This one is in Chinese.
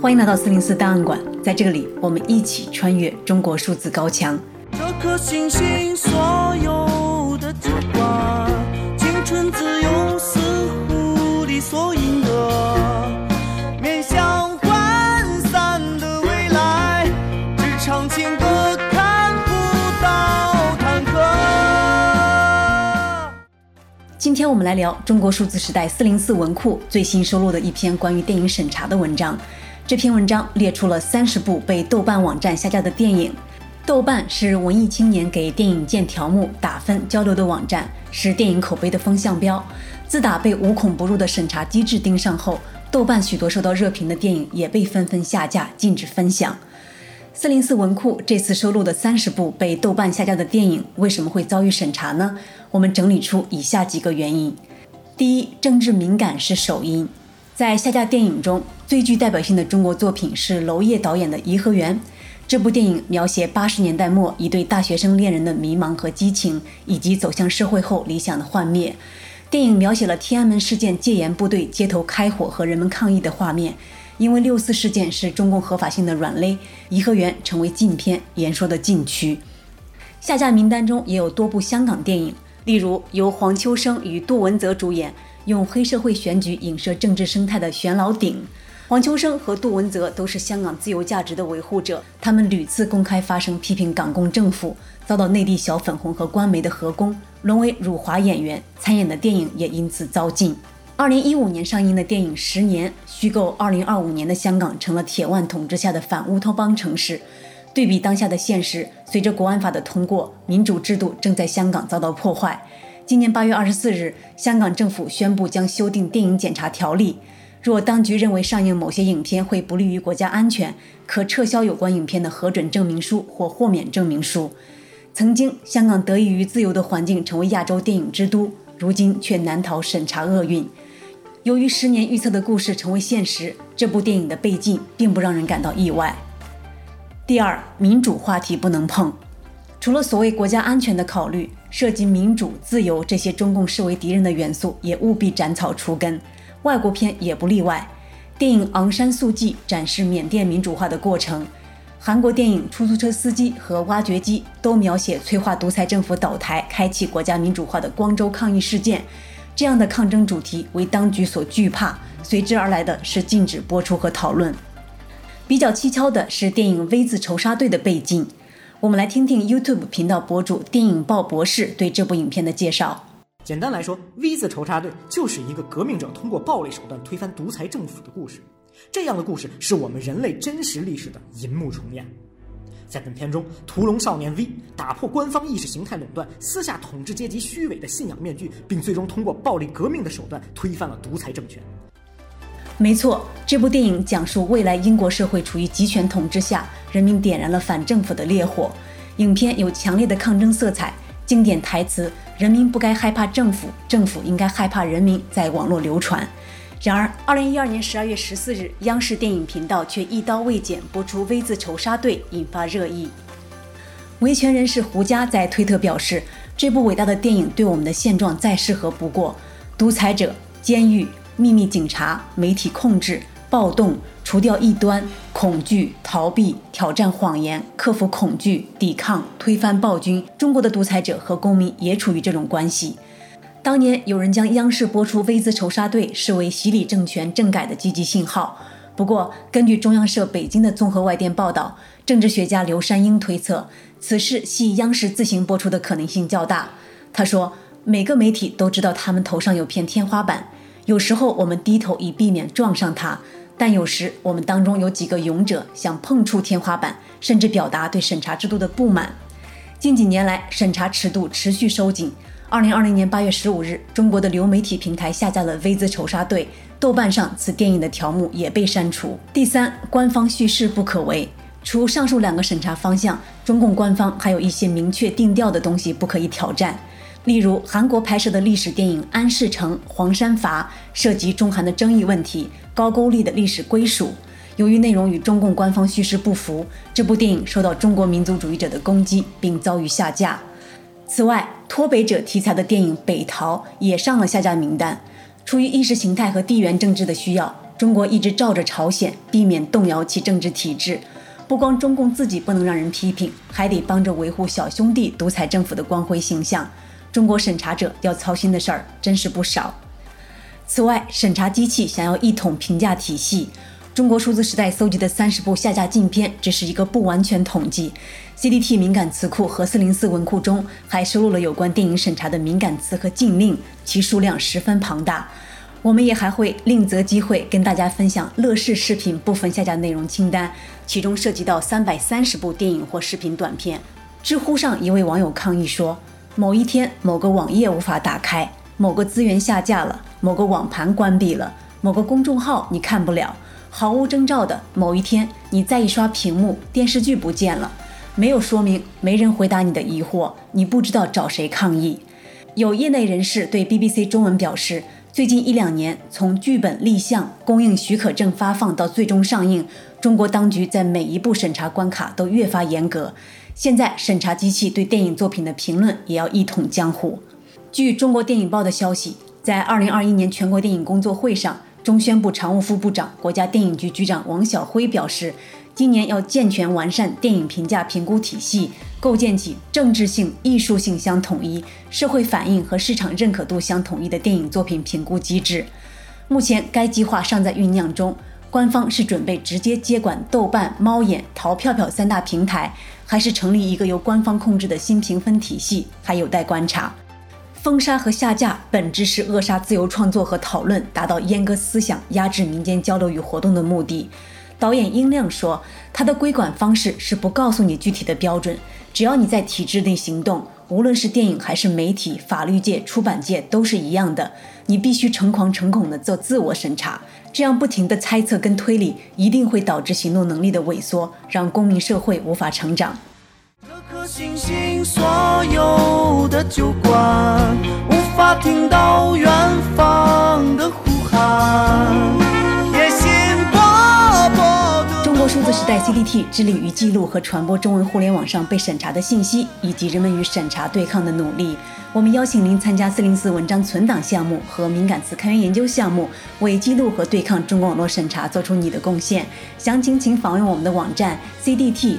欢迎来到四零四档案馆，在这里，我们一起穿越中国数字高墙。这颗星星所有的记挂，青春自由似乎理所应得，面向涣散的未来，只唱情歌，看不到坎坷。今天我们来聊中国数字时代四零四文库最新收录的一篇关于电影审查的文章。这篇文章列出了三十部被豆瓣网站下架的电影。豆瓣是文艺青年给电影建条目、打分、交流的网站，是电影口碑的风向标。自打被无孔不入的审查机制盯上后，豆瓣许多受到热评的电影也被纷纷下架、禁止分享。四零四文库这次收录的三十部被豆瓣下架的电影，为什么会遭遇审查呢？我们整理出以下几个原因：第一，政治敏感是首因。在下架电影中，最具代表性的中国作品是娄烨导演的《颐和园》。这部电影描写八十年代末一对大学生恋人的迷茫和激情，以及走向社会后理想的幻灭。电影描写了天安门事件戒严部队街头开火和人们抗议的画面。因为六四事件是中共合法性的软肋，《颐和园》成为禁片，言说的禁区。下架名单中也有多部香港电影，例如由黄秋生与杜汶泽主演。用黑社会选举影射政治生态的《选老顶》，黄秋生和杜文泽都是香港自由价值的维护者，他们屡次公开发声批评港共政府，遭到内地小粉红和官媒的合攻，沦为辱华演员，参演的电影也因此遭禁。二零一五年上映的电影《十年》，虚构二零二五年的香港成了铁腕统治下的反乌托邦城市。对比当下的现实，随着国安法的通过，民主制度正在香港遭到破坏。今年八月二十四日，香港政府宣布将修订电影检查条例。若当局认为上映某些影片会不利于国家安全，可撤销有关影片的核准证明书或豁免证明书。曾经，香港得益于自由的环境，成为亚洲电影之都，如今却难逃审查厄运。由于十年预测的故事成为现实，这部电影的被禁并不让人感到意外。第二，民主话题不能碰。除了所谓国家安全的考虑，涉及民主、自由这些中共视为敌人的元素，也务必斩草除根。外国片也不例外。电影《昂山素季》展示缅甸民主化的过程，韩国电影《出租车司机》和《挖掘机》都描写催化独裁政府倒台、开启国家民主化的光州抗议事件。这样的抗争主题为当局所惧怕，随之而来的是禁止播出和讨论。比较蹊跷的是电影《V 字仇杀队》的被禁。我们来听听 YouTube 频道博主电影报博士对这部影片的介绍。简单来说，V 字仇杀队就是一个革命者通过暴力手段推翻独裁政府的故事。这样的故事是我们人类真实历史的银幕重演。在本片中，屠龙少年 V 打破官方意识形态垄断，撕下统治阶级虚伪的信仰面具，并最终通过暴力革命的手段推翻了独裁政权。没错，这部电影讲述未来英国社会处于集权统治下，人民点燃了反政府的烈火。影片有强烈的抗争色彩，经典台词“人民不该害怕政府，政府应该害怕人民”在网络流传。然而，二零一二年十二月十四日，央视电影频道却一刀未剪播出《V 字仇杀队》，引发热议。维权人士胡佳在推特表示：“这部伟大的电影对我们的现状再适合不过，独裁者、监狱。”秘密警察、媒体控制、暴动、除掉异端、恐惧、逃避、挑战谎言、克服恐惧、抵抗、推翻暴君。中国的独裁者和公民也处于这种关系。当年有人将央视播出《V 字仇杀队》视为洗礼政权政改的积极信号。不过，根据中央社北京的综合外电报道，政治学家刘山英推测，此事系央视自行播出的可能性较大。他说：“每个媒体都知道他们头上有片天花板。”有时候我们低头以避免撞上它，但有时我们当中有几个勇者想碰触天花板，甚至表达对审查制度的不满。近几年来，审查尺度持续收紧。二零二零年八月十五日，中国的流媒体平台下架了《V 字仇杀队》，豆瓣上此电影的条目也被删除。第三，官方叙事不可为。除上述两个审查方向，中共官方还有一些明确定调的东西不可以挑战。例如，韩国拍摄的历史电影《安世成》《黄山阀》涉及中韩的争议问题、高句丽的历史归属。由于内容与中共官方叙事不符，这部电影受到中国民族主义者的攻击，并遭遇下架。此外，脱北者题材的电影《北逃》也上了下架名单。出于意识形态和地缘政治的需要，中国一直照着朝鲜，避免动摇其政治体制。不光中共自己不能让人批评，还得帮着维护小兄弟独裁政府的光辉形象。中国审查者要操心的事儿真是不少。此外，审查机器想要一统评价体系。中国数字时代搜集的三十部下架禁片只是一个不完全统计，CDT 敏感词库和四零四文库中还收录了有关电影审查的敏感词和禁令，其数量十分庞大。我们也还会另择机会跟大家分享乐视视频部分下架内容清单，其中涉及到三百三十部电影或视频短片。知乎上一位网友抗议说，某一天某个网页无法打开，某个资源下架了，某个网盘关闭了，某个公众号你看不了。毫无征兆的某一天，你再一刷屏幕，电视剧不见了，没有说明，没人回答你的疑惑，你不知道找谁抗议。有业内人士对 BBC 中文表示，最近一两年，从剧本立项、供应许可证发放到最终上映，中国当局在每一步审查关卡都越发严格。现在审查机器对电影作品的评论也要一统江湖。据中国电影报的消息，在2021年全国电影工作会上。中宣部常务副部长、国家电影局局长王晓辉表示，今年要健全完善电影评价评估体系，构建起政治性、艺术性相统一、社会反应和市场认可度相统一的电影作品评估机制。目前，该计划尚在酝酿中，官方是准备直接接管豆瓣、猫眼、淘票票三大平台，还是成立一个由官方控制的新评分体系，还有待观察。封杀和下架本质是扼杀自由创作和讨论，达到阉割思想、压制民间交流与活动的目的。导演殷亮说：“他的规管方式是不告诉你具体的标准，只要你在体制内行动，无论是电影还是媒体、法律界、出版界都是一样的。你必须诚惶诚恐地做自我审查，这样不停的猜测跟推理，一定会导致行动能力的萎缩，让公民社会无法成长。”这颗星星所有的酒馆，无法听到远方的呼喊。在 CDT 致力于记录和传播中文互联网上被审查的信息，以及人们与审查对抗的努力。我们邀请您参加四零四文章存档项目和敏感词开源研究项目，为记录和对抗中国网络审查做出你的贡献。详情请访问我们的网站 cdt.media。